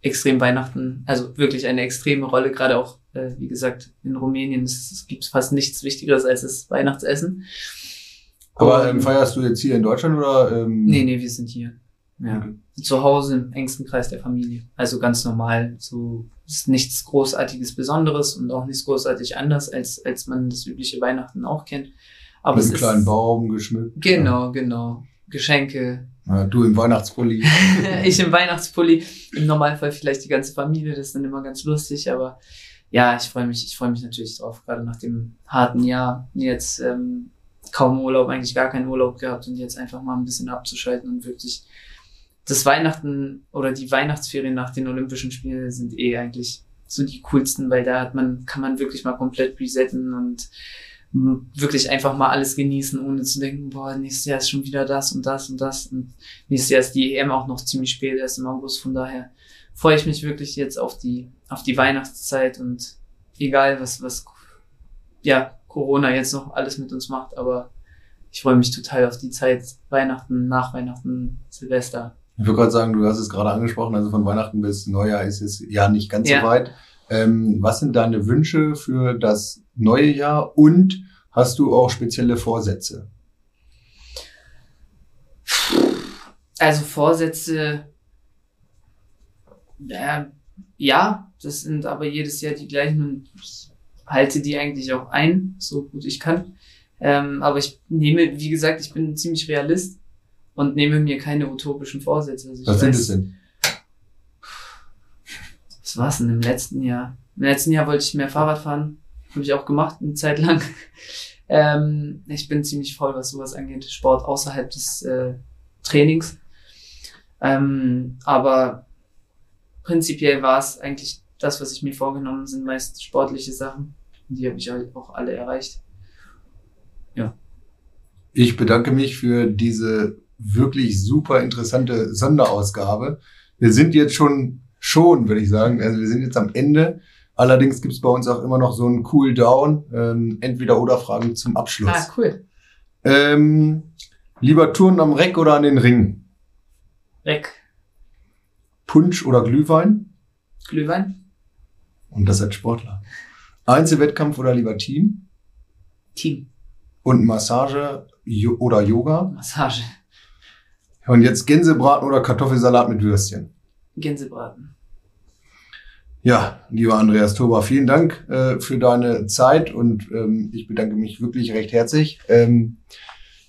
extrem Weihnachten, also wirklich eine extreme Rolle, gerade auch, äh, wie gesagt, in Rumänien es, es gibt fast nichts Wichtigeres als das Weihnachtsessen. Aber ähm, feierst du jetzt hier in Deutschland oder? Ähm nee, nee, wir sind hier. Ja. Okay. Zu Hause im engsten Kreis der Familie. Also ganz normal. So ist nichts Großartiges Besonderes und auch nichts großartig anders, als, als man das übliche Weihnachten auch kennt. Aber Mit einem kleinen Baum geschmückt. Genau, ja. genau. Geschenke, ja, du im Weihnachtspulli. ich im Weihnachtspulli. Im Normalfall vielleicht die ganze Familie, das ist dann immer ganz lustig, aber ja, ich freue mich, ich freue mich natürlich drauf, gerade nach dem harten Jahr. Jetzt ähm, kaum Urlaub, eigentlich gar keinen Urlaub gehabt und jetzt einfach mal ein bisschen abzuschalten und wirklich das Weihnachten oder die Weihnachtsferien nach den Olympischen Spielen sind eh eigentlich so die coolsten, weil da hat man, kann man wirklich mal komplett resetten und wirklich einfach mal alles genießen, ohne zu denken, boah, nächstes Jahr ist schon wieder das und das und das. Und nächstes Jahr ist die EM auch noch ziemlich spät, erst im August. Von daher freue ich mich wirklich jetzt auf die, auf die Weihnachtszeit und egal was, was, ja, Corona jetzt noch alles mit uns macht, aber ich freue mich total auf die Zeit Weihnachten, nach Weihnachten, Silvester. Ich würde gerade sagen, du hast es gerade angesprochen, also von Weihnachten bis Neujahr ist es ja nicht ganz ja. so weit. Ähm, was sind deine Wünsche für das neue Jahr und hast du auch spezielle Vorsätze? Also Vorsätze, äh, ja, das sind aber jedes Jahr die gleichen und ich halte die eigentlich auch ein, so gut ich kann. Ähm, aber ich nehme, wie gesagt, ich bin ziemlich Realist und nehme mir keine utopischen Vorsätze. Also Was sind es denn? Was war's denn im letzten Jahr? Im letzten Jahr wollte ich mehr Fahrrad fahren. Habe ich auch gemacht, eine Zeit lang. ähm, ich bin ziemlich voll, was sowas angeht. Sport außerhalb des äh, Trainings. Ähm, aber prinzipiell war es eigentlich das, was ich mir vorgenommen sind meist sportliche Sachen. Die habe ich auch alle erreicht. Ja. Ich bedanke mich für diese wirklich super interessante Sonderausgabe. Wir sind jetzt schon, schon, würde ich sagen, also wir sind jetzt am Ende. Allerdings gibt es bei uns auch immer noch so einen Cool Down, ähm, entweder oder Fragen zum Abschluss. Ah, cool. Ähm, lieber Touren am Reck oder an den Ring? Reck. Punsch oder Glühwein? Glühwein. Und das als Sportler. Einzelwettkampf oder lieber Team? Team. Und Massage jo oder Yoga? Massage. Und jetzt Gänsebraten oder Kartoffelsalat mit Würstchen? Gänsebraten. Ja, lieber Andreas Toba, vielen Dank äh, für deine Zeit und ähm, ich bedanke mich wirklich recht herzlich. Ähm,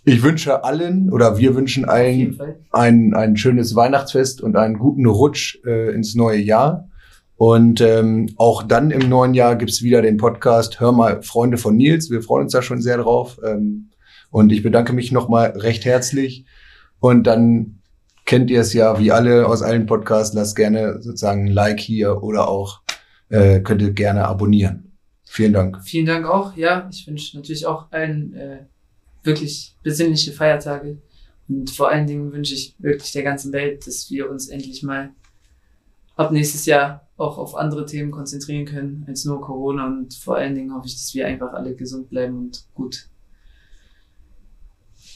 ich wünsche allen oder wir wünschen allen ein, ein schönes Weihnachtsfest und einen guten Rutsch äh, ins neue Jahr. Und ähm, auch dann im neuen Jahr gibt's wieder den Podcast Hör mal Freunde von Nils. Wir freuen uns da schon sehr drauf. Ähm, und ich bedanke mich nochmal recht herzlich. Und dann kennt ihr es ja, wie alle aus allen Podcasts, lasst gerne sozusagen ein Like hier oder auch äh, könnt ihr gerne abonnieren. Vielen Dank. Vielen Dank auch. Ja, ich wünsche natürlich auch allen äh, wirklich besinnliche Feiertage. Und vor allen Dingen wünsche ich wirklich der ganzen Welt, dass wir uns endlich mal ab nächstes Jahr auch auf andere Themen konzentrieren können als nur Corona. Und vor allen Dingen hoffe ich, dass wir einfach alle gesund bleiben und gut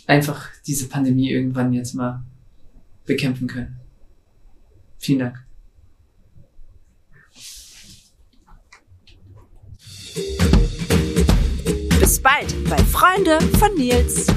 einfach diese Pandemie irgendwann jetzt mal bekämpfen können. Vielen Dank. Bis bald bei Freunde von Nils.